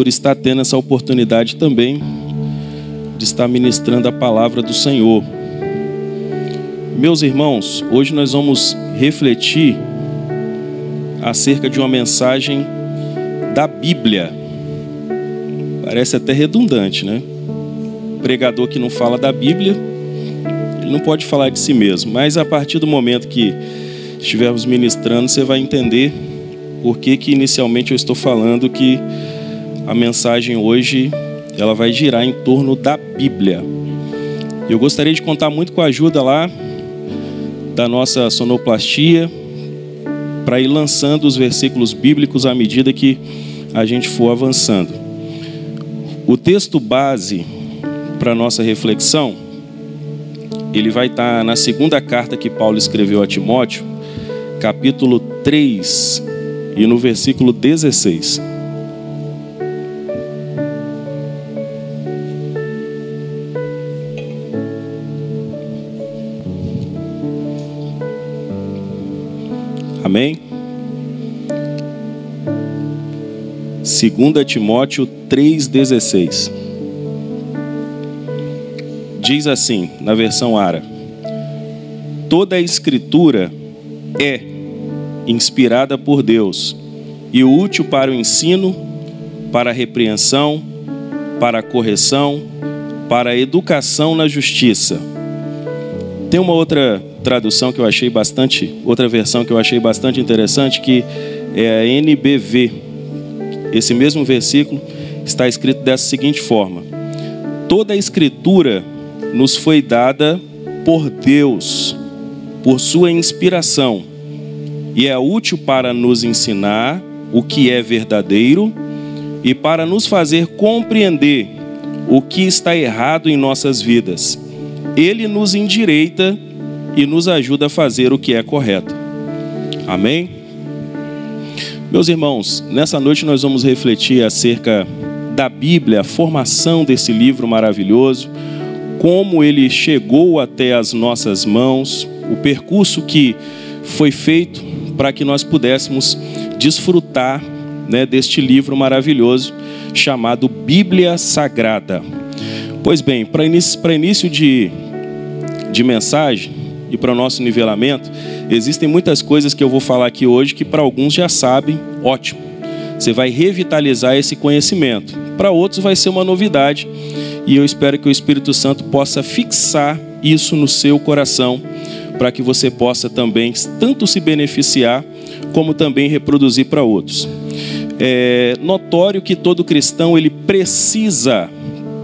por estar tendo essa oportunidade também de estar ministrando a palavra do Senhor. Meus irmãos, hoje nós vamos refletir acerca de uma mensagem da Bíblia. Parece até redundante, né? pregador que não fala da Bíblia, ele não pode falar de si mesmo. Mas a partir do momento que estivermos ministrando, você vai entender por que, que inicialmente eu estou falando que a mensagem hoje ela vai girar em torno da Bíblia. Eu gostaria de contar muito com a ajuda lá da nossa sonoplastia para ir lançando os versículos bíblicos à medida que a gente for avançando. O texto base para nossa reflexão, ele vai estar tá na segunda carta que Paulo escreveu a Timóteo, capítulo 3, e no versículo 16. 2 Timóteo 3,16 diz assim, na versão Ara: Toda a escritura é inspirada por Deus e útil para o ensino, para a repreensão, para a correção, para a educação na justiça. Tem uma outra tradução que eu achei bastante, outra versão que eu achei bastante interessante, que é a NBV. Esse mesmo versículo está escrito dessa seguinte forma: Toda a escritura nos foi dada por Deus, por sua inspiração, e é útil para nos ensinar o que é verdadeiro e para nos fazer compreender o que está errado em nossas vidas. Ele nos endireita e nos ajuda a fazer o que é correto. Amém? Meus irmãos, nessa noite nós vamos refletir acerca da Bíblia, a formação desse livro maravilhoso como ele chegou até as nossas mãos, o percurso que foi feito para que nós pudéssemos desfrutar né, deste livro maravilhoso chamado Bíblia Sagrada. Pois bem, para início, início de, de mensagem e para o nosso nivelamento, existem muitas coisas que eu vou falar aqui hoje que para alguns já sabem, ótimo. Você vai revitalizar esse conhecimento. Para outros vai ser uma novidade e eu espero que o Espírito Santo possa fixar isso no seu coração, para que você possa também tanto se beneficiar, como também reproduzir para outros. É notório que todo cristão ele precisa,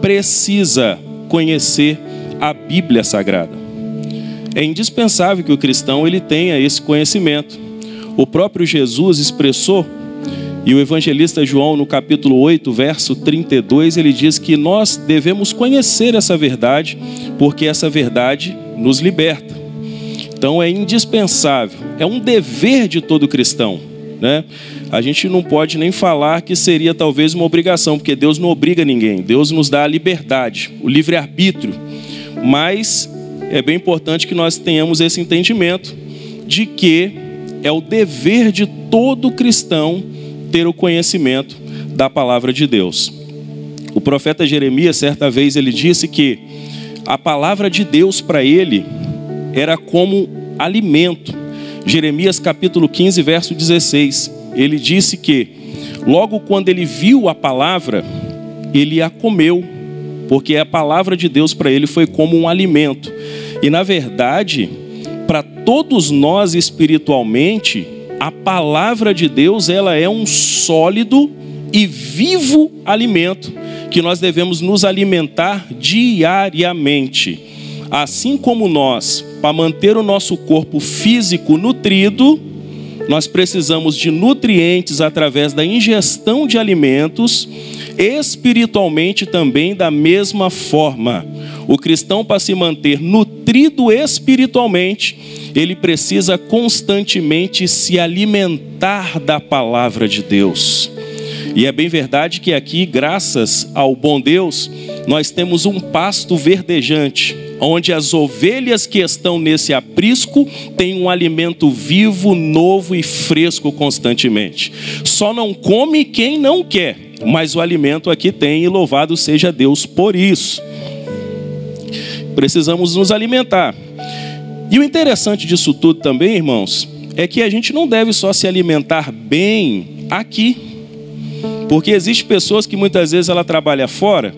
precisa conhecer a Bíblia Sagrada. É indispensável que o cristão ele tenha esse conhecimento. O próprio Jesus expressou e o evangelista João, no capítulo 8, verso 32, ele diz que nós devemos conhecer essa verdade, porque essa verdade nos liberta. Então é indispensável, é um dever de todo cristão. Né? A gente não pode nem falar que seria talvez uma obrigação, porque Deus não obriga ninguém, Deus nos dá a liberdade, o livre-arbítrio. Mas é bem importante que nós tenhamos esse entendimento de que é o dever de todo cristão ter o conhecimento da palavra de Deus. O profeta Jeremias, certa vez, ele disse que a palavra de Deus para ele era como alimento. Jeremias capítulo 15, verso 16. Ele disse que logo quando ele viu a palavra, ele a comeu, porque a palavra de Deus para ele foi como um alimento. E na verdade, para todos nós espiritualmente, a palavra de Deus ela é um sólido e vivo alimento que nós devemos nos alimentar diariamente. Assim como nós, para manter o nosso corpo físico nutrido, nós precisamos de nutrientes através da ingestão de alimentos, espiritualmente também da mesma forma. O cristão, para se manter nutrido espiritualmente, ele precisa constantemente se alimentar da palavra de Deus. E é bem verdade que aqui, graças ao bom Deus, nós temos um pasto verdejante, onde as ovelhas que estão nesse aprisco têm um alimento vivo, novo e fresco constantemente. Só não come quem não quer. mas o alimento aqui tem e louvado seja Deus por isso. Precisamos nos alimentar. E o interessante disso tudo também, irmãos, é que a gente não deve só se alimentar bem aqui. Porque existem pessoas que muitas vezes ela trabalha fora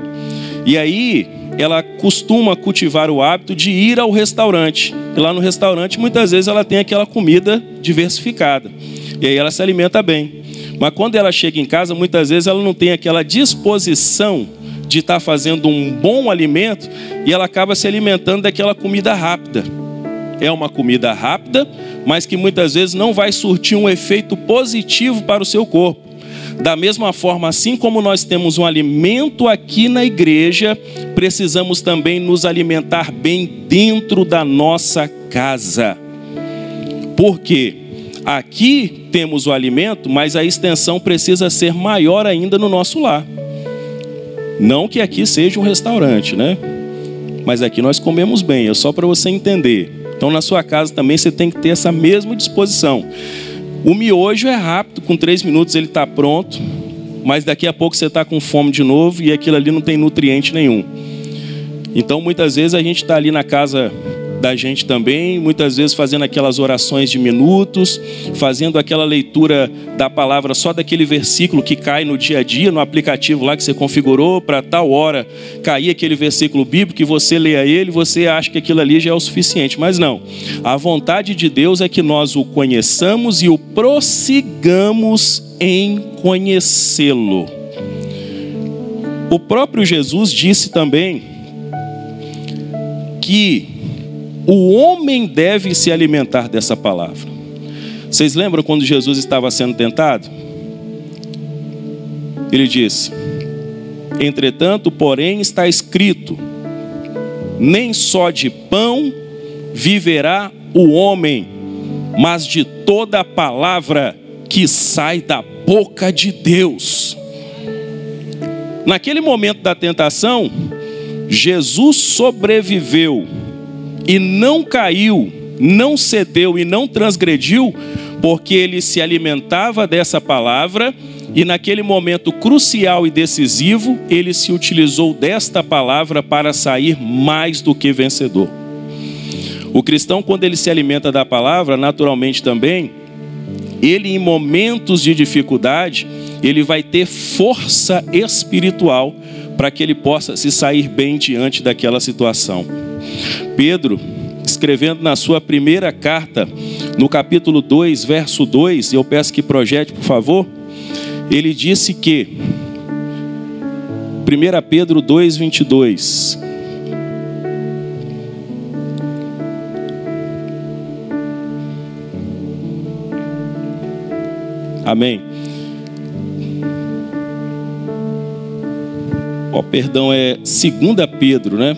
e aí ela costuma cultivar o hábito de ir ao restaurante. E lá no restaurante muitas vezes ela tem aquela comida diversificada. E aí ela se alimenta bem. Mas quando ela chega em casa, muitas vezes ela não tem aquela disposição de estar fazendo um bom alimento e ela acaba se alimentando daquela comida rápida. É uma comida rápida, mas que muitas vezes não vai surtir um efeito positivo para o seu corpo. Da mesma forma, assim como nós temos um alimento aqui na igreja, precisamos também nos alimentar bem dentro da nossa casa. Por quê? Aqui temos o alimento, mas a extensão precisa ser maior ainda no nosso lar. Não que aqui seja um restaurante, né? Mas aqui nós comemos bem, é só para você entender. Então, na sua casa também você tem que ter essa mesma disposição. O miojo é rápido, com três minutos ele está pronto, mas daqui a pouco você está com fome de novo e aquilo ali não tem nutriente nenhum. Então muitas vezes a gente está ali na casa da gente também, muitas vezes fazendo aquelas orações de minutos, fazendo aquela leitura da palavra só daquele versículo que cai no dia a dia, no aplicativo lá que você configurou para tal hora cair aquele versículo bíblico que você leia ele, você acha que aquilo ali já é o suficiente, mas não. A vontade de Deus é que nós o conheçamos e o prossigamos em conhecê-lo. O próprio Jesus disse também que o homem deve se alimentar dessa palavra. Vocês lembram quando Jesus estava sendo tentado? Ele disse: Entretanto, porém, está escrito: Nem só de pão viverá o homem, mas de toda a palavra que sai da boca de Deus. Naquele momento da tentação, Jesus sobreviveu e não caiu, não cedeu e não transgrediu, porque ele se alimentava dessa palavra e naquele momento crucial e decisivo, ele se utilizou desta palavra para sair mais do que vencedor. O cristão, quando ele se alimenta da palavra, naturalmente também, ele em momentos de dificuldade, ele vai ter força espiritual para que ele possa se sair bem diante daquela situação. Pedro, escrevendo na sua primeira carta, no capítulo 2, verso 2, eu peço que projete, por favor, ele disse que, 1 Pedro 2, 22, Amém. Ó, oh, perdão, é 2 Pedro, né?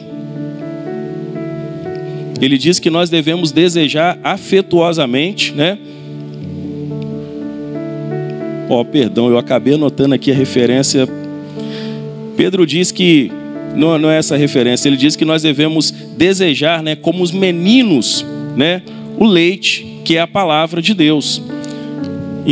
Ele diz que nós devemos desejar afetuosamente, né? Ó, oh, perdão, eu acabei anotando aqui a referência. Pedro diz que não, não é essa referência. Ele diz que nós devemos desejar, né, como os meninos, né, o leite, que é a palavra de Deus.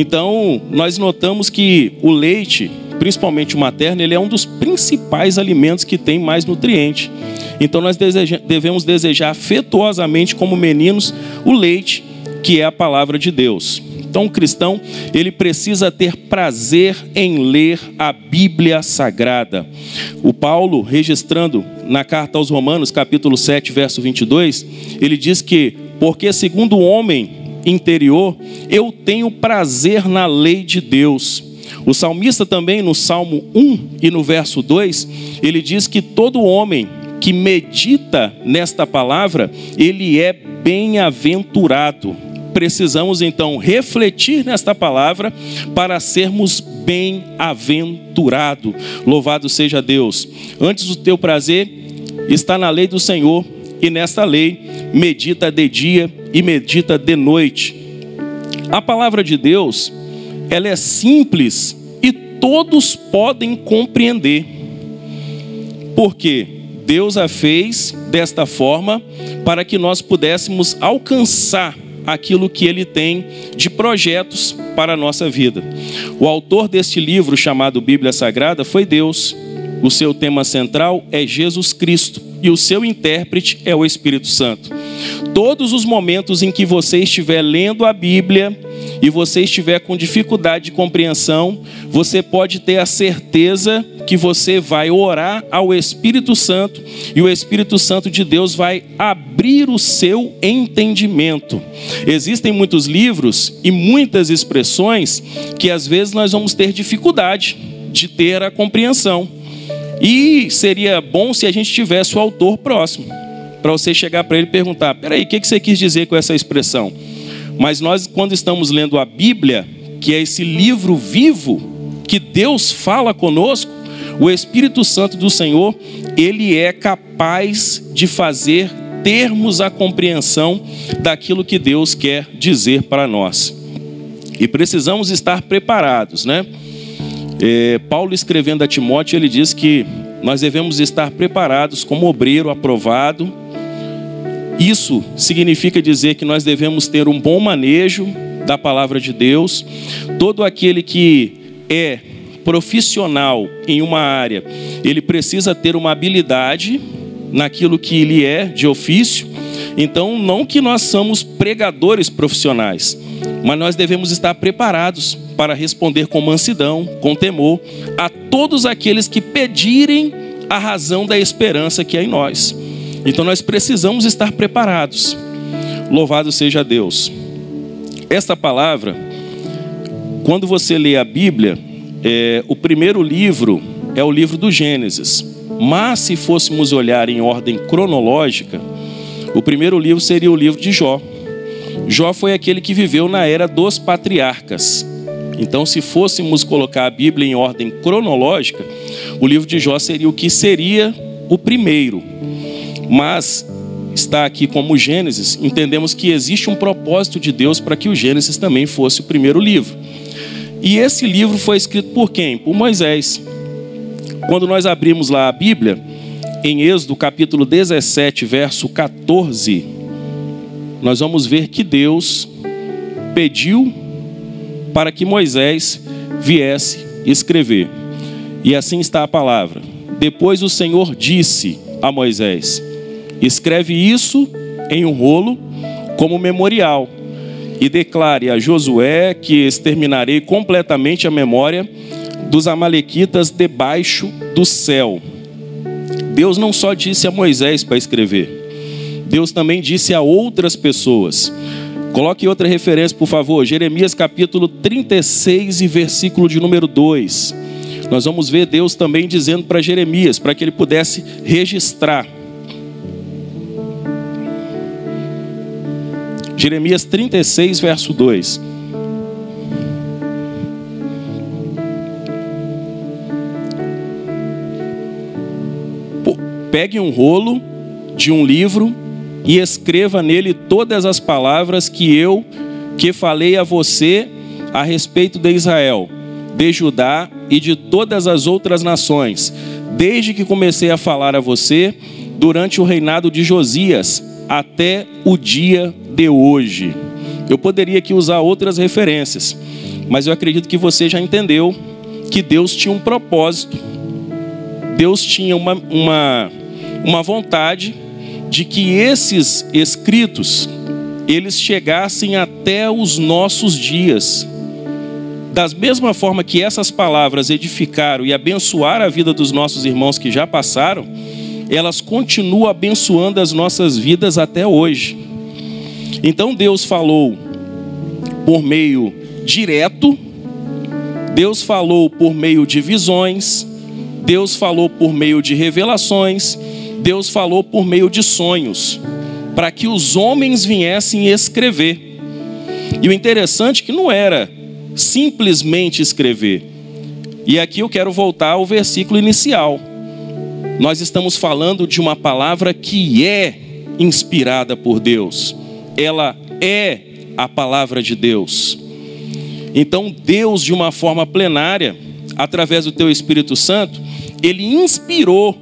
Então, nós notamos que o leite, principalmente o materno, ele é um dos principais alimentos que tem mais nutriente. Então nós deseja, devemos desejar afetuosamente como meninos o leite, que é a palavra de Deus. Então o cristão, ele precisa ter prazer em ler a Bíblia Sagrada. O Paulo, registrando na carta aos Romanos, capítulo 7, verso 22, ele diz que, porque segundo o homem interior, eu tenho prazer na lei de Deus. O salmista também, no Salmo 1 e no verso 2, ele diz que todo homem que medita nesta palavra, ele é bem-aventurado. Precisamos então refletir nesta palavra para sermos bem-aventurado. Louvado seja Deus. Antes o teu prazer está na lei do Senhor, e nesta lei medita de dia e medita de noite. A palavra de Deus, ela é simples e todos podem compreender. Por quê? Deus a fez desta forma para que nós pudéssemos alcançar aquilo que ele tem de projetos para a nossa vida. O autor deste livro chamado Bíblia Sagrada foi Deus. O seu tema central é Jesus Cristo e o seu intérprete é o Espírito Santo. Todos os momentos em que você estiver lendo a Bíblia e você estiver com dificuldade de compreensão, você pode ter a certeza que você vai orar ao Espírito Santo e o Espírito Santo de Deus vai abrir o seu entendimento. Existem muitos livros e muitas expressões que às vezes nós vamos ter dificuldade de ter a compreensão. E seria bom se a gente tivesse o autor próximo, para você chegar para ele e perguntar: peraí, o que você quis dizer com essa expressão? Mas nós, quando estamos lendo a Bíblia, que é esse livro vivo que Deus fala conosco, o Espírito Santo do Senhor, ele é capaz de fazer termos a compreensão daquilo que Deus quer dizer para nós. E precisamos estar preparados, né? É, Paulo escrevendo a Timóteo, ele diz que nós devemos estar preparados como obreiro aprovado. Isso significa dizer que nós devemos ter um bom manejo da palavra de Deus. Todo aquele que é profissional em uma área, ele precisa ter uma habilidade naquilo que ele é de ofício. Então, não que nós somos pregadores profissionais, mas nós devemos estar preparados para responder com mansidão, com temor, a todos aqueles que pedirem a razão da esperança que há em nós. Então nós precisamos estar preparados. Louvado seja Deus. Esta palavra, quando você lê a Bíblia, é, o primeiro livro é o livro do Gênesis. Mas se fôssemos olhar em ordem cronológica, o primeiro livro seria o livro de Jó. Jó foi aquele que viveu na era dos patriarcas. Então, se fôssemos colocar a Bíblia em ordem cronológica, o livro de Jó seria o que seria o primeiro. Mas está aqui como Gênesis, entendemos que existe um propósito de Deus para que o Gênesis também fosse o primeiro livro. E esse livro foi escrito por quem? Por Moisés. Quando nós abrimos lá a Bíblia, em Êxodo capítulo 17, verso 14, nós vamos ver que Deus pediu para que Moisés viesse escrever. E assim está a palavra. Depois o Senhor disse a Moisés: Escreve isso em um rolo como memorial e declare a Josué que exterminarei completamente a memória dos amalequitas debaixo do céu. Deus não só disse a Moisés para escrever, Deus também disse a outras pessoas. Coloque outra referência, por favor. Jeremias capítulo 36 e versículo de número 2. Nós vamos ver Deus também dizendo para Jeremias, para que ele pudesse registrar. Jeremias 36, verso 2. Pegue um rolo de um livro e escreva nele todas as palavras que eu que falei a você a respeito de Israel, de Judá e de todas as outras nações, desde que comecei a falar a você durante o reinado de Josias até o dia de hoje. Eu poderia aqui usar outras referências, mas eu acredito que você já entendeu que Deus tinha um propósito, Deus tinha uma, uma, uma vontade de que esses escritos eles chegassem até os nossos dias. Da mesma forma que essas palavras edificaram e abençoaram a vida dos nossos irmãos que já passaram, elas continuam abençoando as nossas vidas até hoje. Então Deus falou por meio direto, Deus falou por meio de visões, Deus falou por meio de revelações, Deus falou por meio de sonhos, para que os homens viessem escrever. E o interessante é que não era simplesmente escrever. E aqui eu quero voltar ao versículo inicial. Nós estamos falando de uma palavra que é inspirada por Deus. Ela é a palavra de Deus. Então, Deus, de uma forma plenária, através do teu Espírito Santo, ele inspirou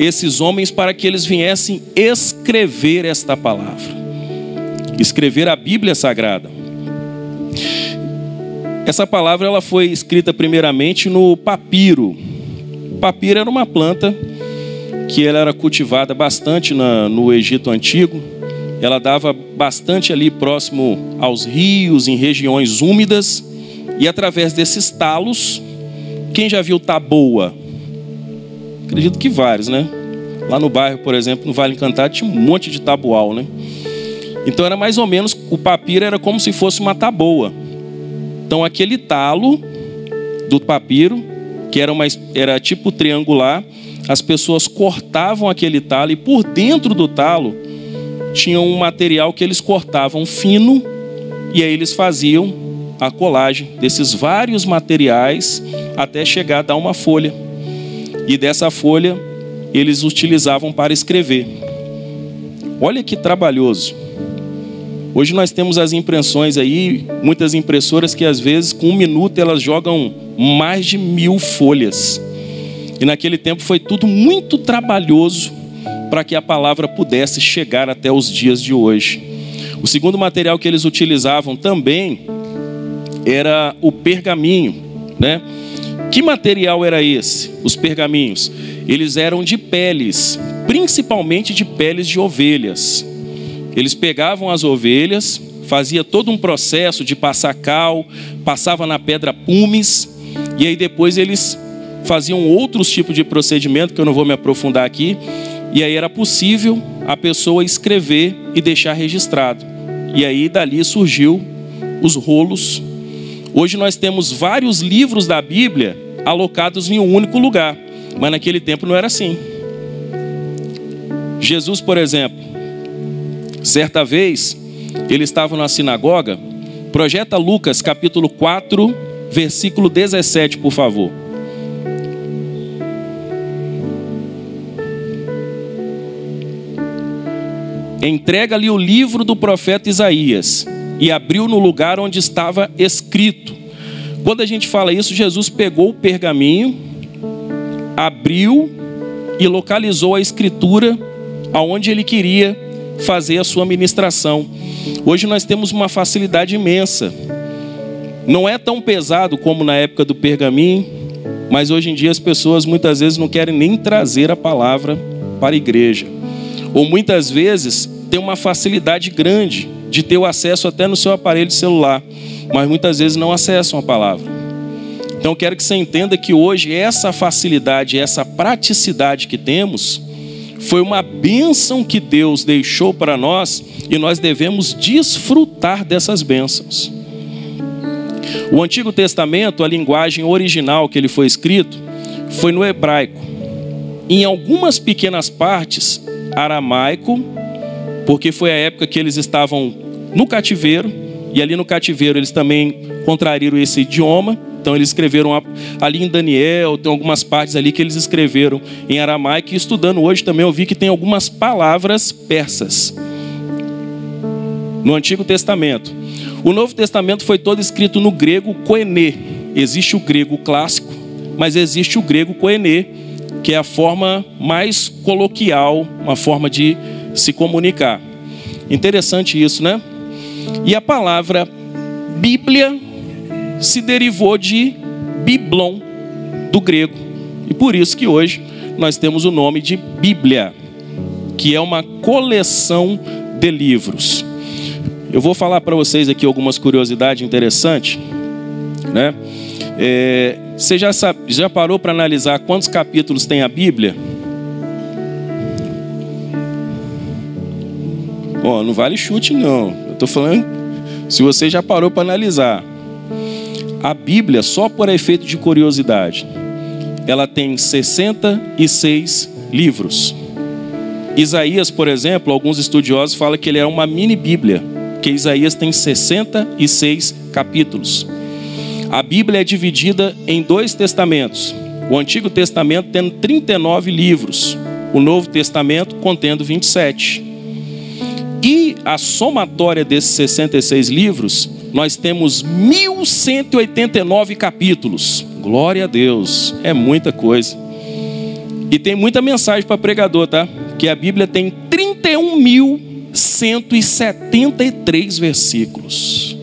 esses homens para que eles viessem escrever esta palavra. escrever a Bíblia Sagrada. Essa palavra ela foi escrita primeiramente no papiro. Papiro era uma planta que ela era cultivada bastante na, no Egito Antigo. Ela dava bastante ali próximo aos rios, em regiões úmidas. E através desses talos, quem já viu taboa? Acredito que vários, né? Lá no bairro, por exemplo, no Vale Encantado, tinha um monte de tabual, né? Então era mais ou menos, o papiro era como se fosse uma taboa. Então aquele talo do papiro, que era, uma, era tipo triangular, as pessoas cortavam aquele talo e por dentro do talo tinha um material que eles cortavam fino e aí eles faziam a colagem desses vários materiais até chegar a dar uma folha. E dessa folha eles utilizavam para escrever. Olha que trabalhoso. Hoje nós temos as impressões aí, muitas impressoras que às vezes com um minuto elas jogam mais de mil folhas. E naquele tempo foi tudo muito trabalhoso para que a palavra pudesse chegar até os dias de hoje. O segundo material que eles utilizavam também era o pergaminho, né? Que material era esse? Os pergaminhos. Eles eram de peles, principalmente de peles de ovelhas. Eles pegavam as ovelhas, fazia todo um processo de passar cal, passava na pedra pumes, e aí depois eles faziam outros tipos de procedimento que eu não vou me aprofundar aqui, e aí era possível a pessoa escrever e deixar registrado. E aí dali surgiu os rolos. Hoje nós temos vários livros da Bíblia alocados em um único lugar, mas naquele tempo não era assim. Jesus, por exemplo, Certa vez, ele estava na sinagoga. Projeta Lucas capítulo 4, versículo 17, por favor. Entrega-lhe o livro do profeta Isaías e abriu no lugar onde estava escrito. Quando a gente fala isso, Jesus pegou o pergaminho, abriu e localizou a escritura aonde ele queria fazer a sua ministração. Hoje nós temos uma facilidade imensa. Não é tão pesado como na época do pergaminho, mas hoje em dia as pessoas muitas vezes não querem nem trazer a palavra para a igreja. Ou muitas vezes tem uma facilidade grande de ter o acesso até no seu aparelho celular, mas muitas vezes não acessam a palavra. Então quero que você entenda que hoje essa facilidade, essa praticidade que temos, foi uma bênção que Deus deixou para nós e nós devemos desfrutar dessas bênçãos. O Antigo Testamento, a linguagem original que ele foi escrito, foi no hebraico. Em algumas pequenas partes, aramaico, porque foi a época que eles estavam no cativeiro, e ali no cativeiro eles também contraíram esse idioma, então eles escreveram ali em Daniel, tem algumas partes ali que eles escreveram em aramaico. E estudando hoje também eu vi que tem algumas palavras persas no Antigo Testamento. O Novo Testamento foi todo escrito no grego koenê. Existe o grego clássico, mas existe o grego koenê, que é a forma mais coloquial, uma forma de se comunicar. Interessante isso, né? E a palavra Bíblia se derivou de biblon, do grego. E por isso que hoje nós temos o nome de Bíblia, que é uma coleção de livros. Eu vou falar para vocês aqui algumas curiosidades interessantes, né? É, você já, sabe, já parou para analisar quantos capítulos tem a Bíblia? Oh, não vale chute não. Eu estou falando, se você já parou para analisar, a Bíblia, só por efeito de curiosidade, ela tem 66 livros. Isaías, por exemplo, alguns estudiosos falam que ele é uma mini Bíblia, que Isaías tem 66 capítulos. A Bíblia é dividida em dois testamentos. O Antigo Testamento tendo 39 livros, o Novo Testamento contendo 27. E a somatória desses 66 livros nós temos 1189 capítulos. Glória a Deus, é muita coisa. E tem muita mensagem para pregador, tá? Que a Bíblia tem 31 mil 173 versículos.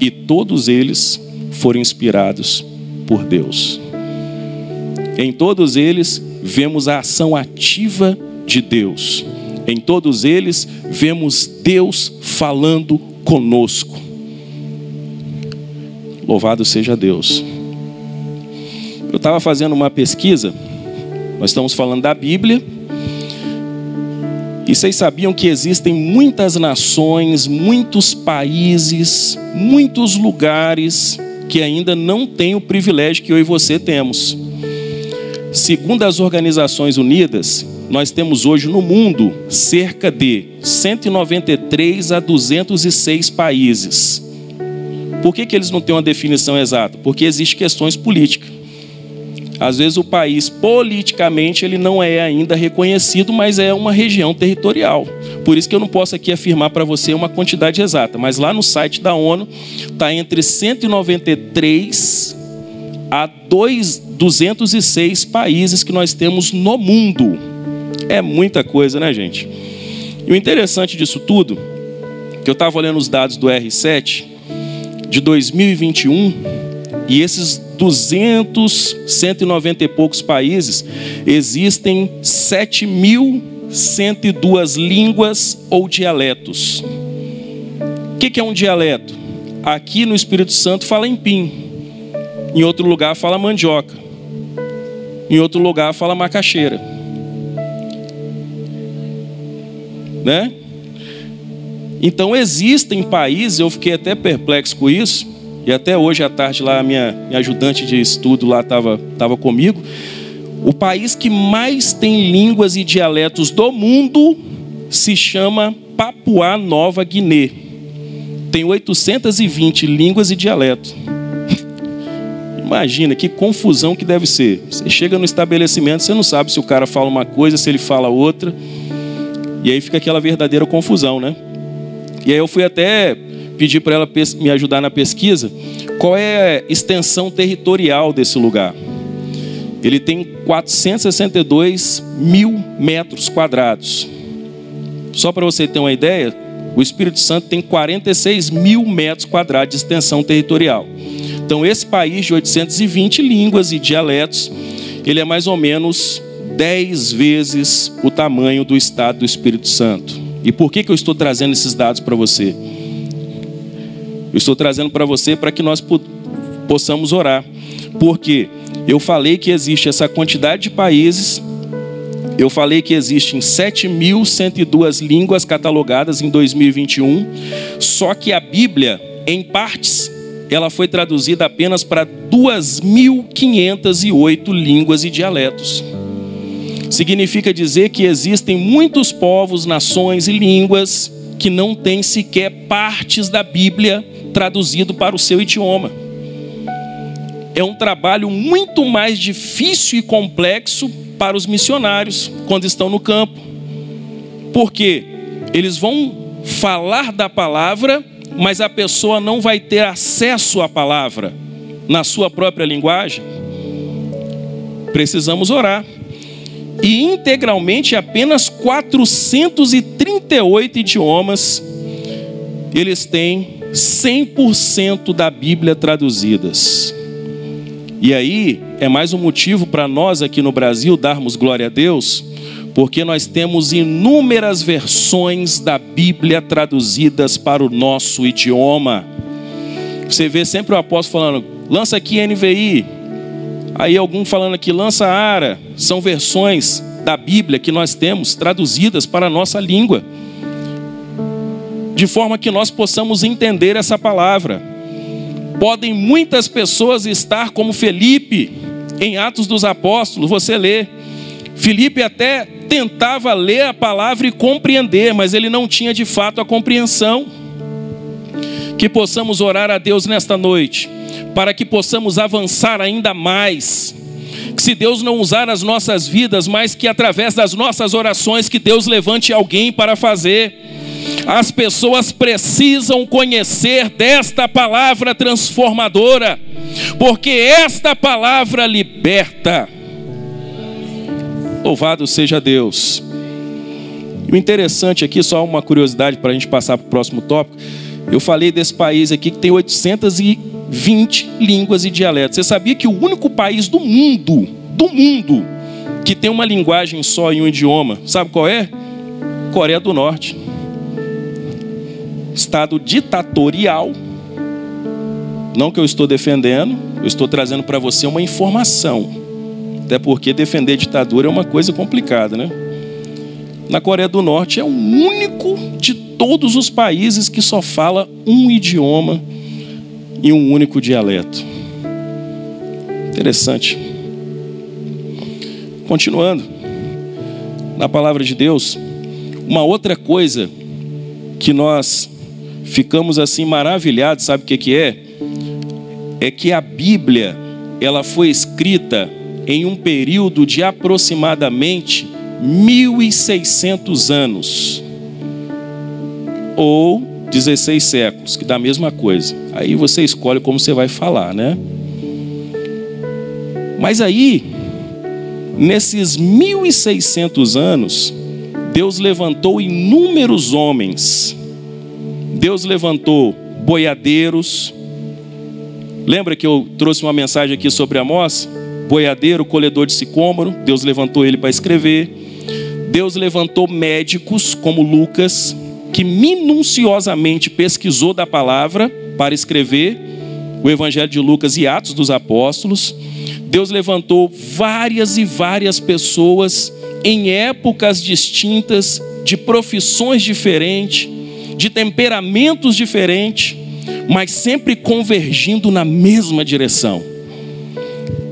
E todos eles foram inspirados por Deus. Em todos eles vemos a ação ativa de Deus. Em todos eles vemos Deus falando conosco. Louvado seja Deus. Eu estava fazendo uma pesquisa, nós estamos falando da Bíblia, e vocês sabiam que existem muitas nações, muitos países, muitos lugares que ainda não têm o privilégio que eu e você temos. Segundo as Organizações Unidas, nós temos hoje no mundo cerca de 193 a 206 países. Por que, que eles não têm uma definição exata? Porque existem questões políticas. Às vezes o país politicamente ele não é ainda reconhecido, mas é uma região territorial. Por isso que eu não posso aqui afirmar para você uma quantidade exata, mas lá no site da ONU está entre 193 a 206 países que nós temos no mundo. É muita coisa, né, gente? E o interessante disso tudo, que eu estava olhando os dados do R7 de 2021, e esses 200, 190 e poucos países, existem 7.102 línguas ou dialetos. O que é um dialeto? Aqui no Espírito Santo fala em pim, em outro lugar fala mandioca, em outro lugar fala macaxeira. Né? Então existem países, eu fiquei até perplexo com isso, e até hoje à tarde lá a minha, minha ajudante de estudo lá estava tava comigo. O país que mais tem línguas e dialetos do mundo se chama Papua Nova Guiné. Tem 820 línguas e dialetos. Imagina que confusão que deve ser. Você chega no estabelecimento, você não sabe se o cara fala uma coisa, se ele fala outra. E aí fica aquela verdadeira confusão, né? E aí eu fui até pedir para ela me ajudar na pesquisa qual é a extensão territorial desse lugar. Ele tem 462 mil metros quadrados. Só para você ter uma ideia, o Espírito Santo tem 46 mil metros quadrados de extensão territorial. Então, esse país de 820 línguas e dialetos, ele é mais ou menos dez vezes o tamanho do estado do Espírito Santo. E por que, que eu estou trazendo esses dados para você? Eu estou trazendo para você para que nós possamos orar. Porque eu falei que existe essa quantidade de países, eu falei que existem 7.102 línguas catalogadas em 2021, só que a Bíblia, em partes, ela foi traduzida apenas para 2.508 línguas e dialetos significa dizer que existem muitos povos, nações e línguas que não têm sequer partes da Bíblia traduzido para o seu idioma. É um trabalho muito mais difícil e complexo para os missionários quando estão no campo. Porque eles vão falar da palavra, mas a pessoa não vai ter acesso à palavra na sua própria linguagem. Precisamos orar e integralmente apenas 438 idiomas eles têm 100% da Bíblia traduzidas. E aí é mais um motivo para nós aqui no Brasil darmos glória a Deus, porque nós temos inúmeras versões da Bíblia traduzidas para o nosso idioma. Você vê sempre o apóstolo falando: lança aqui NVI, Aí algum falando aqui, lança ara, são versões da Bíblia que nós temos traduzidas para a nossa língua, de forma que nós possamos entender essa palavra. Podem muitas pessoas estar como Felipe em Atos dos Apóstolos, você lê. Felipe até tentava ler a palavra e compreender, mas ele não tinha de fato a compreensão. Que possamos orar a Deus nesta noite para que possamos avançar ainda mais. Que se Deus não usar as nossas vidas, mas que através das nossas orações que Deus levante alguém para fazer. As pessoas precisam conhecer desta palavra transformadora, porque esta palavra liberta. Louvado seja Deus. O interessante aqui, só uma curiosidade para a gente passar para o próximo tópico. Eu falei desse país aqui que tem 820 línguas e dialetos. Você sabia que o único país do mundo, do mundo, que tem uma linguagem só em um idioma, sabe qual é? Coreia do Norte. Estado ditatorial. Não que eu estou defendendo, eu estou trazendo para você uma informação. Até porque defender ditadura é uma coisa complicada, né? Na Coreia do Norte é o único de todos os países que só fala um idioma e um único dialeto. Interessante. Continuando, na palavra de Deus, uma outra coisa que nós ficamos assim maravilhados, sabe o que, que é? É que a Bíblia, ela foi escrita em um período de aproximadamente 1.600 anos, ou 16 séculos, que dá a mesma coisa. Aí você escolhe como você vai falar, né? Mas aí, nesses 1.600 anos, Deus levantou inúmeros homens. Deus levantou boiadeiros. Lembra que eu trouxe uma mensagem aqui sobre Amós? Boiadeiro, colhedor de sicômoro. Deus levantou ele para escrever. Deus levantou médicos como Lucas, que minuciosamente pesquisou da palavra para escrever o Evangelho de Lucas e Atos dos Apóstolos. Deus levantou várias e várias pessoas em épocas distintas, de profissões diferentes, de temperamentos diferentes, mas sempre convergindo na mesma direção,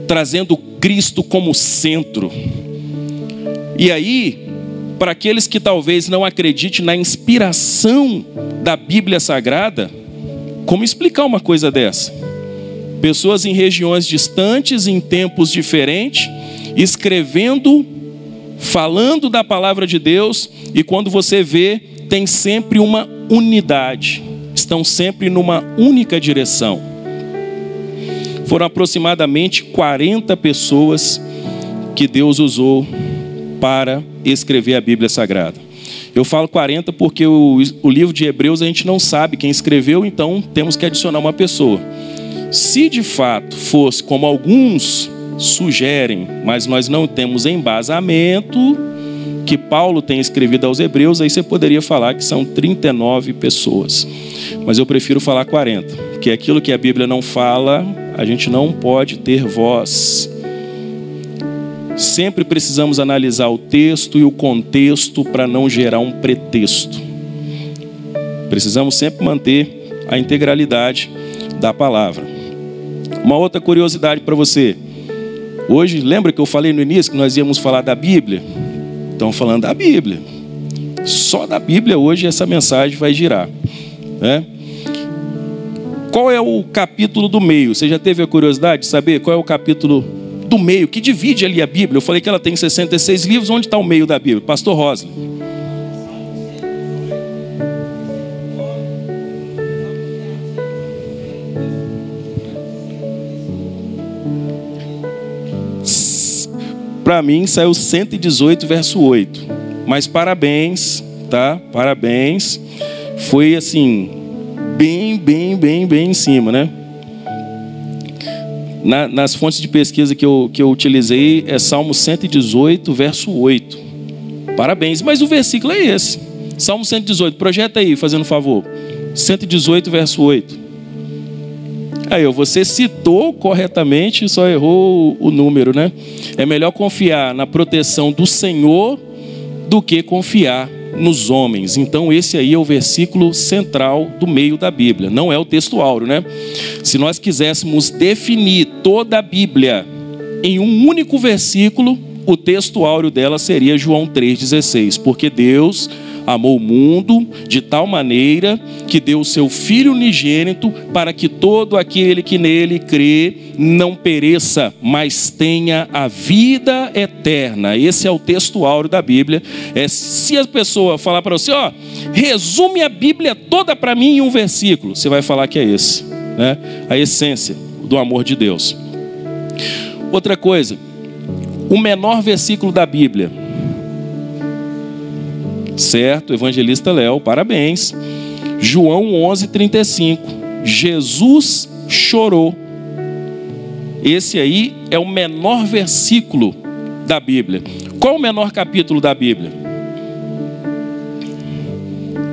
trazendo Cristo como centro. E aí, para aqueles que talvez não acreditem na inspiração da Bíblia Sagrada, como explicar uma coisa dessa? Pessoas em regiões distantes, em tempos diferentes, escrevendo, falando da palavra de Deus, e quando você vê, tem sempre uma unidade, estão sempre numa única direção. Foram aproximadamente 40 pessoas que Deus usou para escrever a Bíblia Sagrada. Eu falo 40 porque o, o livro de Hebreus a gente não sabe quem escreveu, então temos que adicionar uma pessoa. Se de fato fosse como alguns sugerem, mas nós não temos embasamento, que Paulo tem escrevido aos Hebreus, aí você poderia falar que são 39 pessoas. Mas eu prefiro falar 40, porque aquilo que a Bíblia não fala, a gente não pode ter voz. Sempre precisamos analisar o texto e o contexto para não gerar um pretexto. Precisamos sempre manter a integralidade da palavra. Uma outra curiosidade para você. Hoje, lembra que eu falei no início que nós íamos falar da Bíblia? Estamos falando da Bíblia. Só da Bíblia hoje essa mensagem vai girar. Né? Qual é o capítulo do meio? Você já teve a curiosidade de saber qual é o capítulo do meio, que divide ali a Bíblia. Eu falei que ela tem 66 livros, onde está o meio da Bíblia? Pastor Rosley. Para mim saiu 118, verso 8. Mas parabéns, tá? Parabéns. Foi assim, bem, bem, bem, bem em cima, né? Na, nas fontes de pesquisa que eu, que eu utilizei, é Salmo 118, verso 8. Parabéns, mas o versículo é esse. Salmo 118, projeta aí, fazendo favor. 118, verso 8. Aí, você citou corretamente, só errou o número, né? É melhor confiar na proteção do Senhor do que confiar nos homens. Então, esse aí é o versículo central do meio da Bíblia, não é o texto áureo, né? Se nós quiséssemos definir toda a Bíblia em um único versículo, o texto áureo dela seria João 3,16, porque Deus amou o mundo de tal maneira que deu o seu Filho unigênito para que todo aquele que nele crê não pereça, mas tenha a vida eterna. Esse é o texto áureo da Bíblia. É, se a pessoa falar para você, ó, resume a Bíblia toda para mim em um versículo, você vai falar que é esse, né? A essência do amor de Deus. Outra coisa, o menor versículo da Bíblia Certo, evangelista Léo, parabéns. João 11:35. Jesus chorou. Esse aí é o menor versículo da Bíblia. Qual o menor capítulo da Bíblia?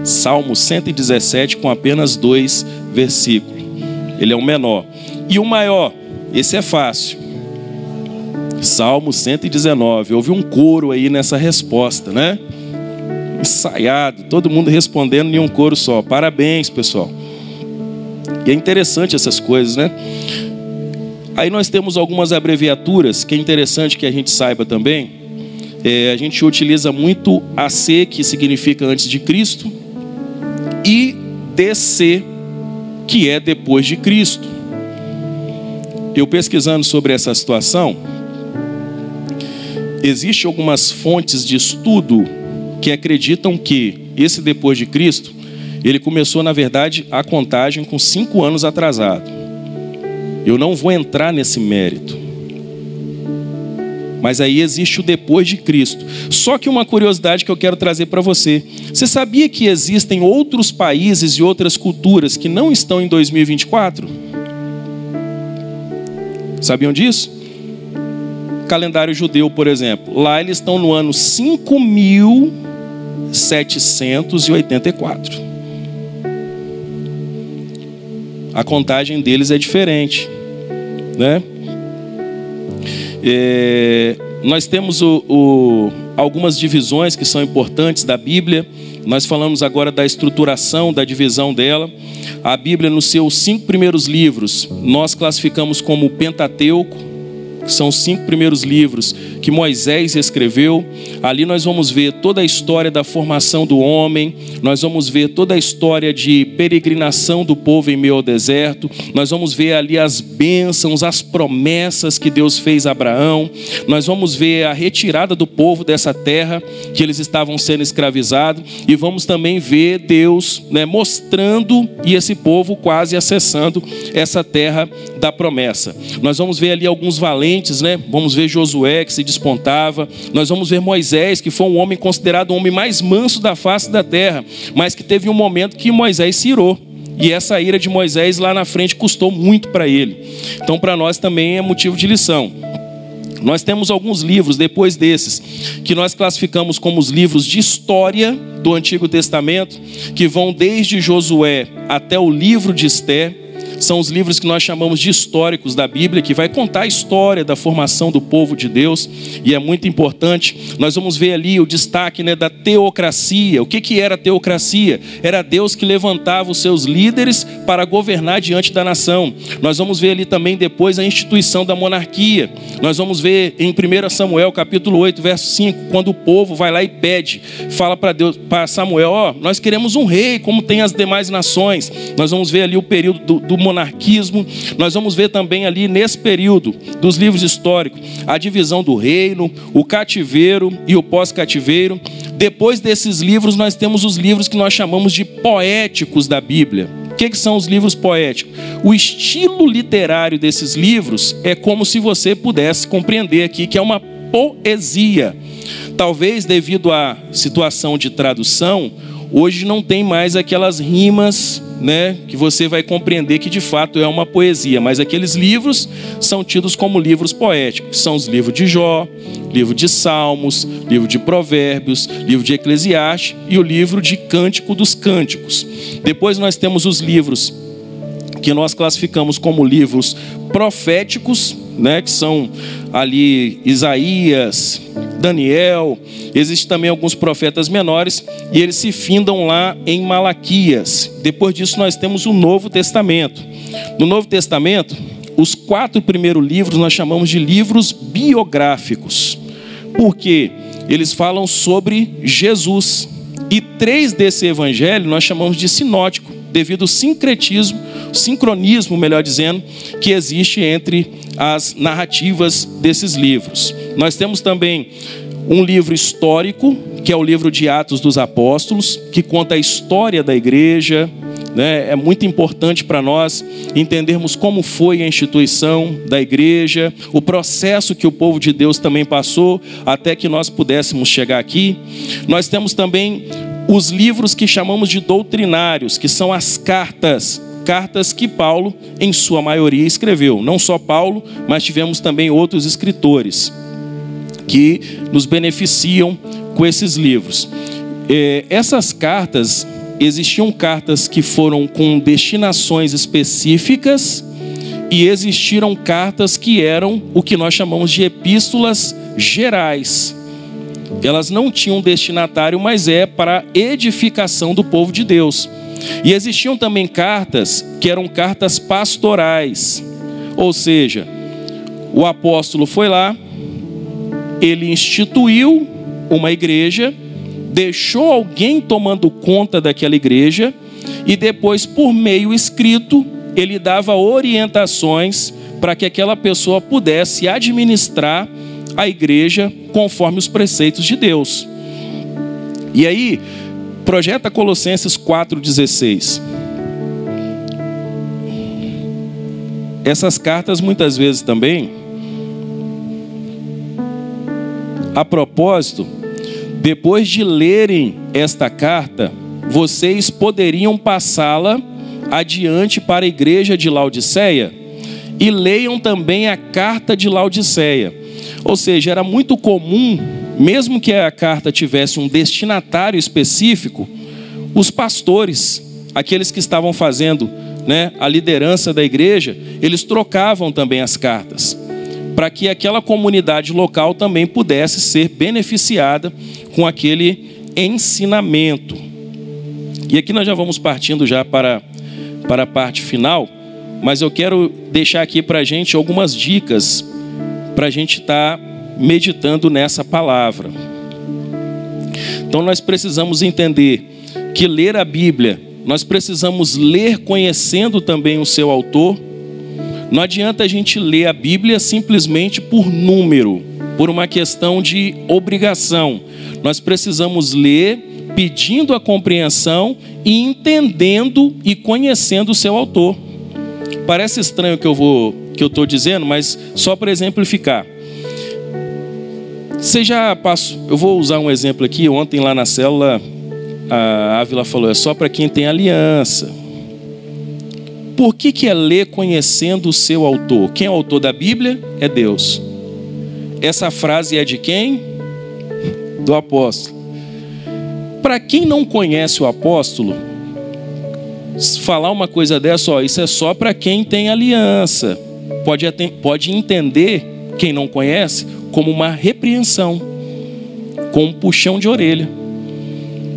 Salmo 117, com apenas dois versículos. Ele é o menor. E o maior? Esse é fácil. Salmo 119. Houve um coro aí nessa resposta, né? Ensaiado, todo mundo respondendo em um coro só. Parabéns, pessoal. E é interessante essas coisas, né? Aí nós temos algumas abreviaturas que é interessante que a gente saiba também. É, a gente utiliza muito AC, que significa antes de Cristo, e DC, que é depois de Cristo. Eu pesquisando sobre essa situação, existe algumas fontes de estudo que acreditam que esse depois de Cristo, ele começou na verdade a contagem com cinco anos atrasado. Eu não vou entrar nesse mérito. Mas aí existe o depois de Cristo. Só que uma curiosidade que eu quero trazer para você. Você sabia que existem outros países e outras culturas que não estão em 2024? Sabiam disso? Calendário judeu, por exemplo. Lá eles estão no ano 5784. A contagem deles é diferente, né? É, nós temos o, o, algumas divisões que são importantes da Bíblia. Nós falamos agora da estruturação, da divisão dela. A Bíblia, nos seus cinco primeiros livros, nós classificamos como Pentateuco, que são os cinco primeiros livros que Moisés escreveu. Ali nós vamos ver toda a história da formação do homem, nós vamos ver toda a história de peregrinação do povo em meio ao deserto, nós vamos ver ali as bênçãos, as promessas que Deus fez a Abraão, nós vamos ver a retirada do povo dessa terra que eles estavam sendo escravizados, e vamos também ver Deus né, mostrando e esse povo quase acessando essa terra da promessa. Nós vamos ver ali alguns valentes, né? Vamos ver Josué que se despontava. Nós vamos ver Moisés, que foi um homem considerado o homem mais manso da face da terra, mas que teve um momento que Moisés se irou. E essa ira de Moisés lá na frente custou muito para ele. Então, para nós também é motivo de lição. Nós temos alguns livros depois desses que nós classificamos como os livros de história do Antigo Testamento, que vão desde Josué até o livro de Esté são os livros que nós chamamos de históricos da Bíblia, que vai contar a história da formação do povo de Deus, e é muito importante. Nós vamos ver ali o destaque né, da teocracia. O que, que era a teocracia? Era Deus que levantava os seus líderes para governar diante da nação. Nós vamos ver ali também depois a instituição da monarquia. Nós vamos ver em 1 Samuel, capítulo 8, verso 5, quando o povo vai lá e pede, fala para Deus, para Samuel, ó, oh, nós queremos um rei, como tem as demais nações. Nós vamos ver ali o período do, do monarquismo. Nós vamos ver também ali nesse período dos livros históricos a divisão do reino, o cativeiro e o pós-cativeiro. Depois desses livros, nós temos os livros que nós chamamos de poéticos da Bíblia. O que, que, são os livros poéticos? O estilo literário desses livros é como se você pudesse compreender aqui que é uma poesia. Talvez devido à situação de tradução, hoje não tem mais aquelas rimas né, que você vai compreender que de fato é uma poesia, mas aqueles livros são tidos como livros poéticos, são os livros de Jó, livro de Salmos, livro de Provérbios, livro de Eclesiastes e o livro de Cântico dos Cânticos. Depois nós temos os livros que nós classificamos como livros proféticos, né, que são ali Isaías, Daniel, existem também alguns profetas menores, e eles se findam lá em Malaquias. Depois disso, nós temos o Novo Testamento. No Novo Testamento, os quatro primeiros livros nós chamamos de livros biográficos, porque eles falam sobre Jesus. E três desse evangelho nós chamamos de sinótico, devido ao sincretismo, sincronismo, melhor dizendo, que existe entre as narrativas desses livros. Nós temos também um livro histórico, que é o livro de Atos dos Apóstolos, que conta a história da igreja, Né? É muito importante para nós entendermos como foi a instituição da igreja, o processo que o povo de Deus também passou até que nós pudéssemos chegar aqui. Nós temos também os livros que chamamos de doutrinários, que são as cartas cartas que Paulo, em sua maioria, escreveu. Não só Paulo, mas tivemos também outros escritores que nos beneficiam com esses livros. É, essas cartas, existiam cartas que foram com destinações específicas e existiram cartas que eram o que nós chamamos de epístolas gerais. Elas não tinham destinatário, mas é para edificação do povo de Deus. E existiam também cartas que eram cartas pastorais, ou seja, o apóstolo foi lá, ele instituiu uma igreja, deixou alguém tomando conta daquela igreja, e depois, por meio escrito, ele dava orientações para que aquela pessoa pudesse administrar a igreja conforme os preceitos de Deus. E aí, projeta Colossenses 4,16. Essas cartas muitas vezes também, a propósito, depois de lerem esta carta, vocês poderiam passá-la adiante para a igreja de Laodiceia e leiam também a carta de Laodiceia ou seja, era muito comum, mesmo que a carta tivesse um destinatário específico, os pastores, aqueles que estavam fazendo né, a liderança da igreja, eles trocavam também as cartas, para que aquela comunidade local também pudesse ser beneficiada com aquele ensinamento. E aqui nós já vamos partindo já para, para a parte final, mas eu quero deixar aqui para a gente algumas dicas para a gente estar tá meditando nessa palavra. Então nós precisamos entender que ler a Bíblia, nós precisamos ler conhecendo também o seu autor. Não adianta a gente ler a Bíblia simplesmente por número, por uma questão de obrigação. Nós precisamos ler pedindo a compreensão e entendendo e conhecendo o seu autor. Parece estranho que eu vou que eu estou dizendo, mas só para exemplificar. Você já passou, eu vou usar um exemplo aqui. Ontem lá na célula, a Ávila falou: é só para quem tem aliança. Por que, que é ler conhecendo o seu autor? Quem é o autor da Bíblia? É Deus. Essa frase é de quem? Do apóstolo. Para quem não conhece o apóstolo, falar uma coisa dessa, ó, isso é só para quem tem aliança pode, pode entender, quem não conhece, como uma repreensão, como um puxão de orelha.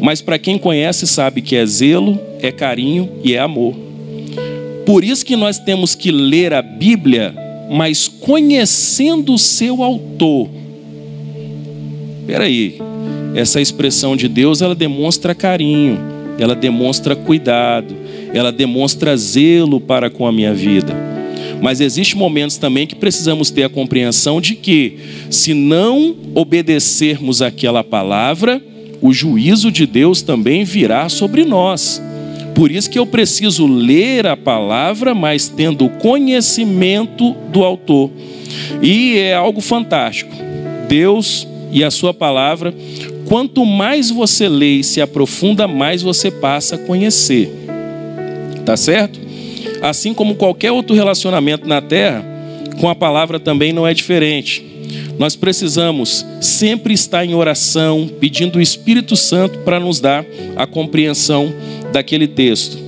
Mas para quem conhece, sabe que é zelo, é carinho e é amor. Por isso que nós temos que ler a Bíblia, mas conhecendo o seu autor. Espera aí, essa expressão de Deus, ela demonstra carinho, ela demonstra cuidado, ela demonstra zelo para com a minha vida. Mas existem momentos também que precisamos ter a compreensão de que, se não obedecermos aquela palavra, o juízo de Deus também virá sobre nós. Por isso que eu preciso ler a palavra, mas tendo conhecimento do autor. E é algo fantástico. Deus e a sua palavra, quanto mais você lê e se aprofunda, mais você passa a conhecer. Tá certo? Assim como qualquer outro relacionamento na terra, com a palavra também não é diferente. Nós precisamos sempre estar em oração, pedindo o Espírito Santo para nos dar a compreensão daquele texto.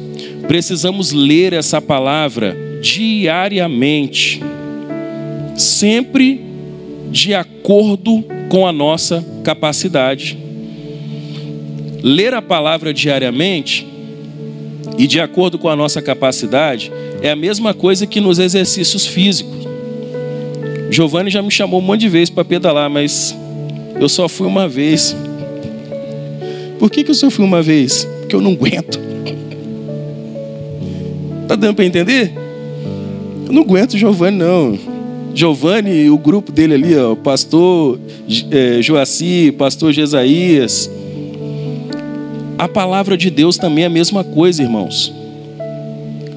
Precisamos ler essa palavra diariamente, sempre de acordo com a nossa capacidade. Ler a palavra diariamente e de acordo com a nossa capacidade, é a mesma coisa que nos exercícios físicos. Giovanni já me chamou um monte de vezes para pedalar, mas eu só fui uma vez. Por que, que eu só fui uma vez? Porque eu não aguento. Tá dando para entender? Eu não aguento Giovanni, não. Giovanni, o grupo dele ali, ó, pastor é, Joaci, pastor Jesaías, a palavra de Deus também é a mesma coisa, irmãos.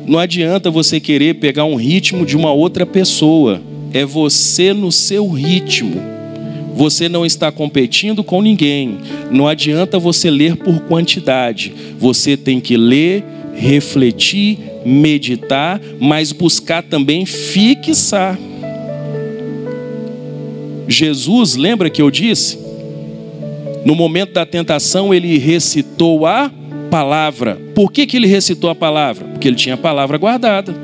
Não adianta você querer pegar um ritmo de uma outra pessoa. É você no seu ritmo. Você não está competindo com ninguém. Não adianta você ler por quantidade. Você tem que ler, refletir, meditar, mas buscar também fixar. Jesus, lembra que eu disse? No momento da tentação, ele recitou a palavra. Por que, que ele recitou a palavra? Porque ele tinha a palavra guardada.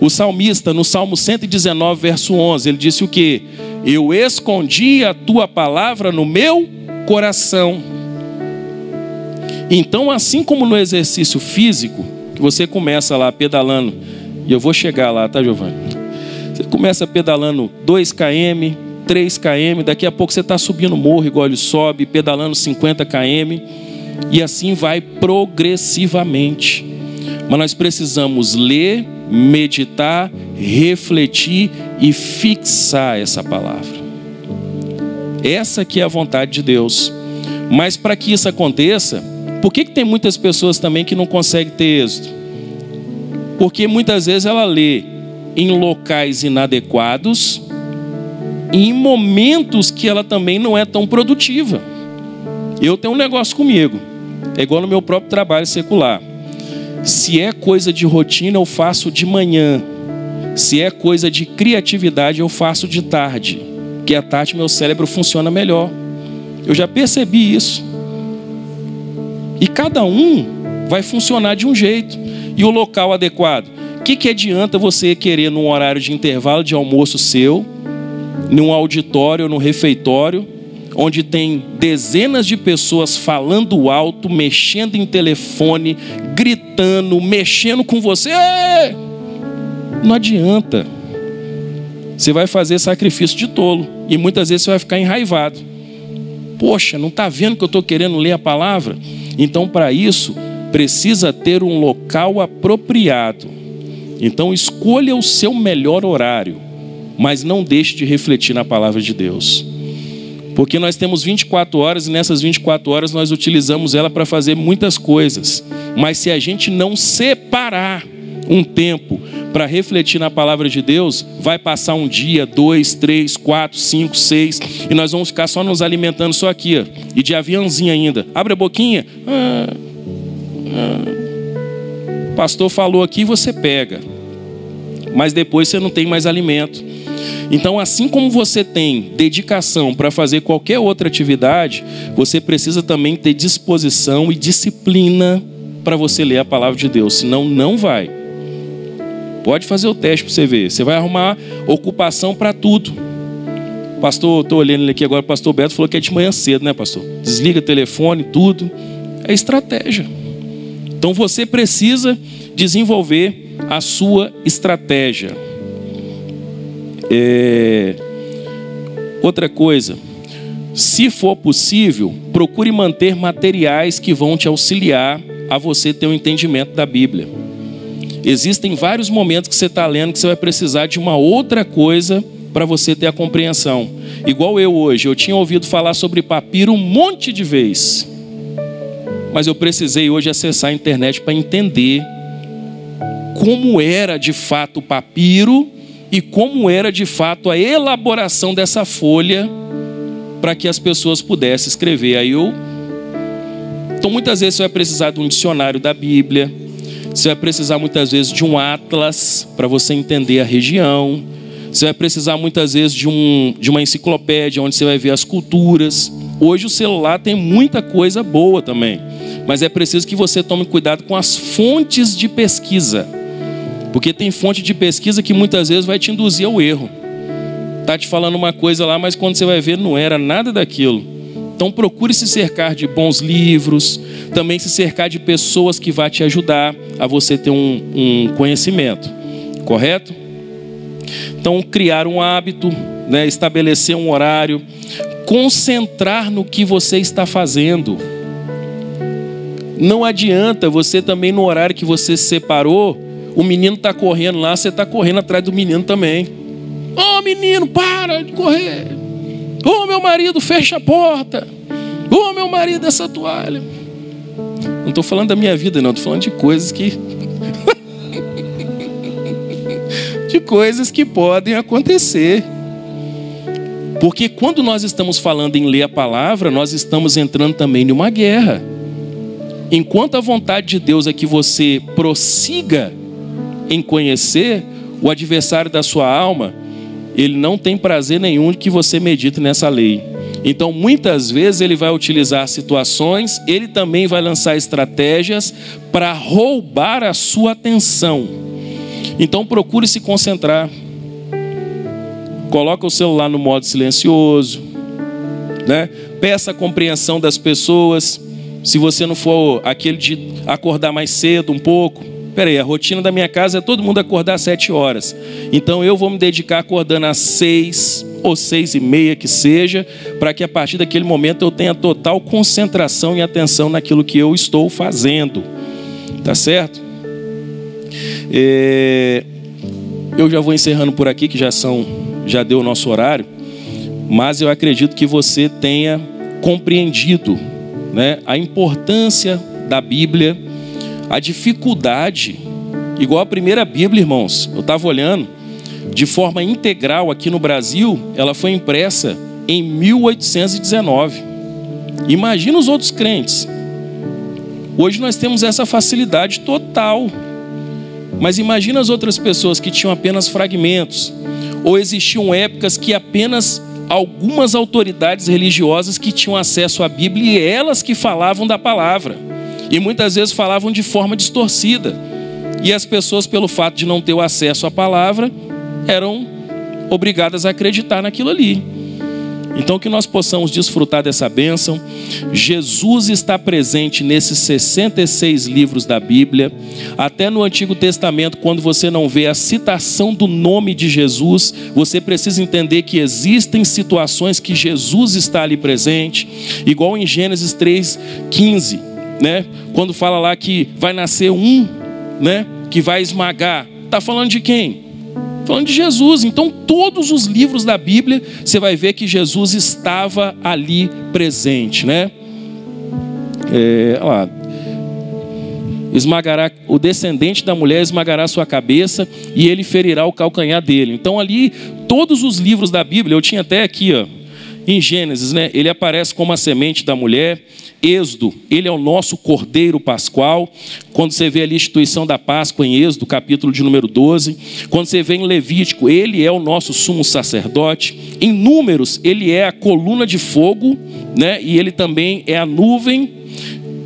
O salmista, no Salmo 119, verso 11, ele disse o que? Eu escondi a tua palavra no meu coração. Então, assim como no exercício físico, que você começa lá pedalando, e eu vou chegar lá, tá, Giovanni? Você começa pedalando 2 km, 3 km, daqui a pouco você está subindo morro, igual ele sobe, pedalando 50 km, e assim vai progressivamente. Mas nós precisamos ler, meditar, refletir e fixar essa palavra. Essa que é a vontade de Deus. Mas para que isso aconteça, por que, que tem muitas pessoas também que não conseguem ter êxito? Porque muitas vezes ela lê em locais inadequados, em momentos que ela também não é tão produtiva. Eu tenho um negócio comigo, é igual no meu próprio trabalho secular. Se é coisa de rotina, eu faço de manhã. Se é coisa de criatividade, eu faço de tarde. Que à tarde meu cérebro funciona melhor. Eu já percebi isso. E cada um vai funcionar de um jeito. E o local adequado. O que, que adianta você querer, num horário de intervalo de almoço seu, num auditório, no refeitório, onde tem dezenas de pessoas falando alto, mexendo em telefone, gritando, mexendo com você. Não adianta. Você vai fazer sacrifício de tolo e muitas vezes você vai ficar enraivado. Poxa, não está vendo que eu estou querendo ler a palavra? Então, para isso, precisa ter um local apropriado. Então, escolha o seu melhor horário, mas não deixe de refletir na palavra de Deus. Porque nós temos 24 horas e nessas 24 horas nós utilizamos ela para fazer muitas coisas. Mas se a gente não separar um tempo para refletir na palavra de Deus, vai passar um dia, dois, três, quatro, cinco, seis, e nós vamos ficar só nos alimentando só aqui, ó, e de aviãozinho ainda. Abre a boquinha. Ah, ah. O pastor falou aqui, você pega. Mas depois você não tem mais alimento. Então, assim como você tem dedicação para fazer qualquer outra atividade, você precisa também ter disposição e disciplina para você ler a palavra de Deus, senão não vai. Pode fazer o teste para você ver. Você vai arrumar ocupação para tudo. Pastor, estou olhando ele aqui agora, o pastor Beto falou que é de manhã cedo, né, pastor? Desliga telefone, tudo. É estratégia. Então você precisa desenvolver a sua estratégia. É... Outra coisa, se for possível, procure manter materiais que vão te auxiliar a você ter um entendimento da Bíblia. Existem vários momentos que você está lendo que você vai precisar de uma outra coisa para você ter a compreensão. Igual eu hoje, eu tinha ouvido falar sobre papiro um monte de vezes, mas eu precisei hoje acessar a internet para entender como era de fato o papiro e como era de fato a elaboração dessa folha para que as pessoas pudessem escrever. Aí eu. Então muitas vezes você vai precisar de um dicionário da Bíblia, você vai precisar muitas vezes de um atlas para você entender a região, você vai precisar muitas vezes de, um, de uma enciclopédia onde você vai ver as culturas. Hoje o celular tem muita coisa boa também, mas é preciso que você tome cuidado com as fontes de pesquisa. Porque tem fonte de pesquisa que muitas vezes vai te induzir ao erro. Tá te falando uma coisa lá, mas quando você vai ver não era nada daquilo. Então procure se cercar de bons livros, também se cercar de pessoas que vão te ajudar a você ter um, um conhecimento, correto? Então criar um hábito, né, estabelecer um horário, concentrar no que você está fazendo. Não adianta você também no horário que você separou o menino está correndo lá, você está correndo atrás do menino também. Ô oh, menino, para de correr. Ô oh, meu marido, fecha a porta. Ô oh, meu marido, essa toalha. Não estou falando da minha vida, não, estou falando de coisas que. de coisas que podem acontecer. Porque quando nós estamos falando em ler a palavra, nós estamos entrando também numa guerra. Enquanto a vontade de Deus é que você prossiga em conhecer o adversário da sua alma, ele não tem prazer nenhum que você medite nessa lei. Então, muitas vezes ele vai utilizar situações, ele também vai lançar estratégias para roubar a sua atenção. Então, procure se concentrar. Coloca o celular no modo silencioso, né? Peça a compreensão das pessoas. Se você não for aquele de acordar mais cedo um pouco, Peraí, a rotina da minha casa é todo mundo acordar às sete horas. Então eu vou me dedicar acordando às seis ou seis e meia que seja, para que a partir daquele momento eu tenha total concentração e atenção naquilo que eu estou fazendo. Tá certo? É... Eu já vou encerrando por aqui, que já são, já deu o nosso horário, mas eu acredito que você tenha compreendido, né, a importância da Bíblia a dificuldade, igual a primeira Bíblia, irmãos, eu estava olhando, de forma integral aqui no Brasil, ela foi impressa em 1819. Imagina os outros crentes. Hoje nós temos essa facilidade total. Mas imagina as outras pessoas que tinham apenas fragmentos, ou existiam épocas que apenas algumas autoridades religiosas que tinham acesso à Bíblia e elas que falavam da palavra. E muitas vezes falavam de forma distorcida. E as pessoas, pelo fato de não ter o acesso à palavra, eram obrigadas a acreditar naquilo ali. Então, que nós possamos desfrutar dessa bênção. Jesus está presente nesses 66 livros da Bíblia. Até no Antigo Testamento, quando você não vê a citação do nome de Jesus, você precisa entender que existem situações que Jesus está ali presente, igual em Gênesis 3,15 né? Quando fala lá que vai nascer um, né? Que vai esmagar. Está falando de quem? Falando de Jesus. Então, todos os livros da Bíblia, você vai ver que Jesus estava ali presente, né? É, lá, esmagará o descendente da mulher esmagará sua cabeça e ele ferirá o calcanhar dele. Então ali todos os livros da Bíblia, eu tinha até aqui, ó, em Gênesis, né? Ele aparece como a semente da mulher. Êxodo, ele é o nosso cordeiro pascual. Quando você vê ali a instituição da Páscoa em Êxodo, capítulo de número 12. Quando você vê em Levítico, ele é o nosso sumo sacerdote. Em Números, ele é a coluna de fogo, né? E ele também é a nuvem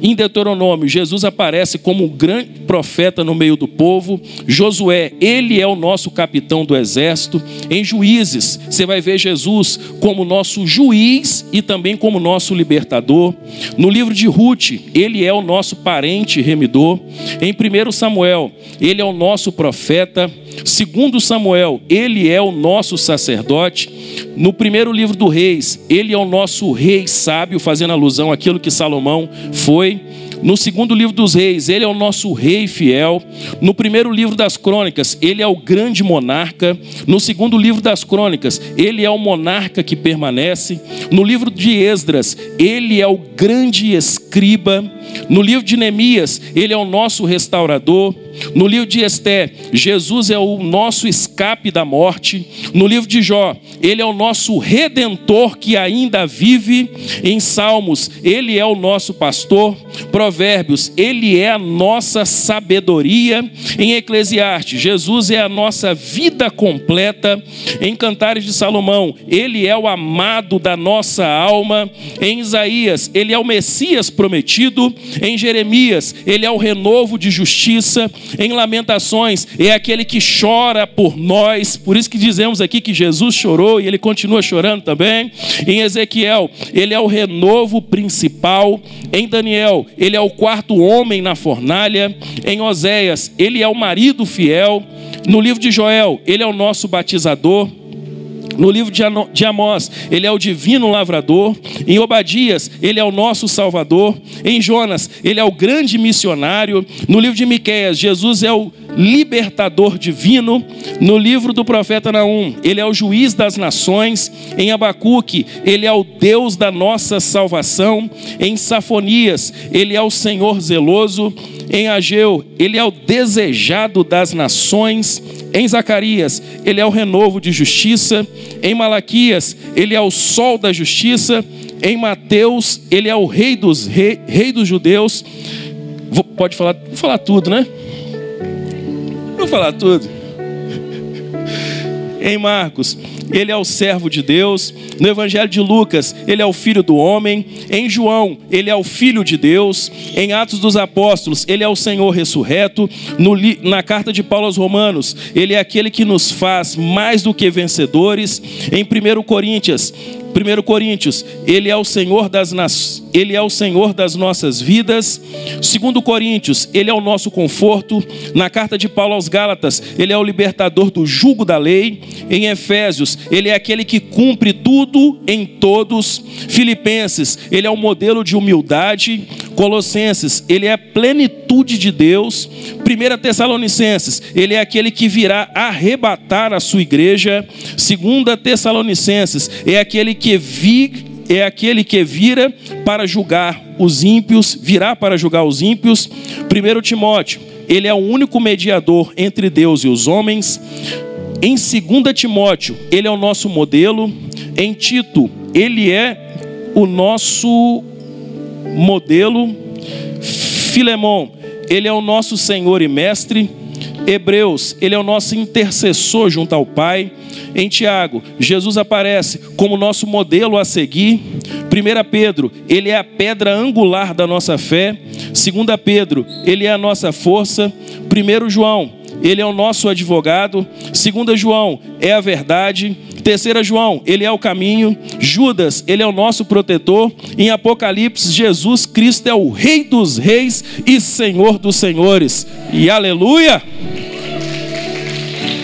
em Deuteronômio, Jesus aparece como um grande profeta no meio do povo. Josué, ele é o nosso capitão do exército. Em Juízes, você vai ver Jesus como nosso juiz e também como nosso libertador. No livro de Ruth, ele é o nosso parente remidor. Em 1 Samuel, ele é o nosso profeta. Segundo Samuel, ele é o nosso sacerdote. No primeiro livro do Reis, ele é o nosso rei sábio, fazendo alusão àquilo que Salomão foi. No segundo livro dos reis, ele é o nosso rei fiel. No primeiro livro das crônicas, ele é o grande monarca. No segundo livro das crônicas, ele é o monarca que permanece. No livro de Esdras, ele é o grande escriba. No livro de Neemias, ele é o nosso restaurador. No livro de Esté, Jesus é o nosso escape da morte. No livro de Jó, ele é o nosso redentor que ainda vive. Em Salmos, ele é o nosso pastor. Provérbios, ele é a nossa sabedoria. Em Eclesiastes, Jesus é a nossa vida completa. Em Cantares de Salomão, ele é o amado da nossa alma. Em Isaías, ele é o Messias prometido. Em Jeremias, ele é o renovo de justiça em Lamentações, é aquele que chora por nós. Por isso que dizemos aqui que Jesus chorou e ele continua chorando também. Em Ezequiel, ele é o renovo principal. Em Daniel, ele é o quarto homem na fornalha. Em Oséias, ele é o marido fiel. No livro de Joel, ele é o nosso batizador. No livro de Amós, ele é o divino lavrador. Em Obadias, ele é o nosso salvador. Em Jonas, ele é o grande missionário. No livro de Miqueias, Jesus é o libertador divino. No livro do profeta Naum, ele é o juiz das nações. Em Abacuque, ele é o Deus da nossa salvação. Em Safonias, ele é o Senhor zeloso. Em Ageu, ele é o desejado das nações. Em Zacarias, ele é o renovo de justiça. Em Malaquias, ele é o sol da justiça. Em Mateus, ele é o rei dos, rei, rei dos judeus. Vou, pode falar, vou falar tudo, né? Vou falar tudo. Em Marcos, ele é o servo de Deus. No Evangelho de Lucas, ele é o filho do homem. Em João, ele é o filho de Deus. Em Atos dos Apóstolos, ele é o Senhor ressurreto. No, na carta de Paulo aos Romanos, ele é aquele que nos faz mais do que vencedores. Em 1 Coríntios, 1 Coríntios, ele é o Senhor das ele é o Senhor das nossas vidas. 2 Coríntios, ele é o nosso conforto. Na carta de Paulo aos Gálatas, ele é o libertador do jugo da lei. Em Efésios, ele é aquele que cumpre tudo em todos. Filipenses, ele é o modelo de humildade. Colossenses, ele é a plenitude de Deus. 1 Tessalonicenses, ele é aquele que virá arrebatar a sua igreja. 2 Tessalonicenses, é aquele que vi, é aquele que vira para julgar os ímpios, virá para julgar os ímpios. 1 Timóteo, ele é o único mediador entre Deus e os homens. Em 2 Timóteo, ele é o nosso modelo. Em Tito, ele é o nosso modelo. Filemão, ele é o nosso Senhor e Mestre. Hebreus, ele é o nosso intercessor junto ao Pai. Em Tiago, Jesus aparece como nosso modelo a seguir. 1 Pedro, ele é a pedra angular da nossa fé. 2 Pedro, ele é a nossa força. 1 João, ele é o nosso advogado. 2 João, é a verdade. Terceira João, ele é o caminho. Judas, ele é o nosso protetor. Em Apocalipse, Jesus Cristo é o Rei dos Reis e Senhor dos Senhores. E aleluia!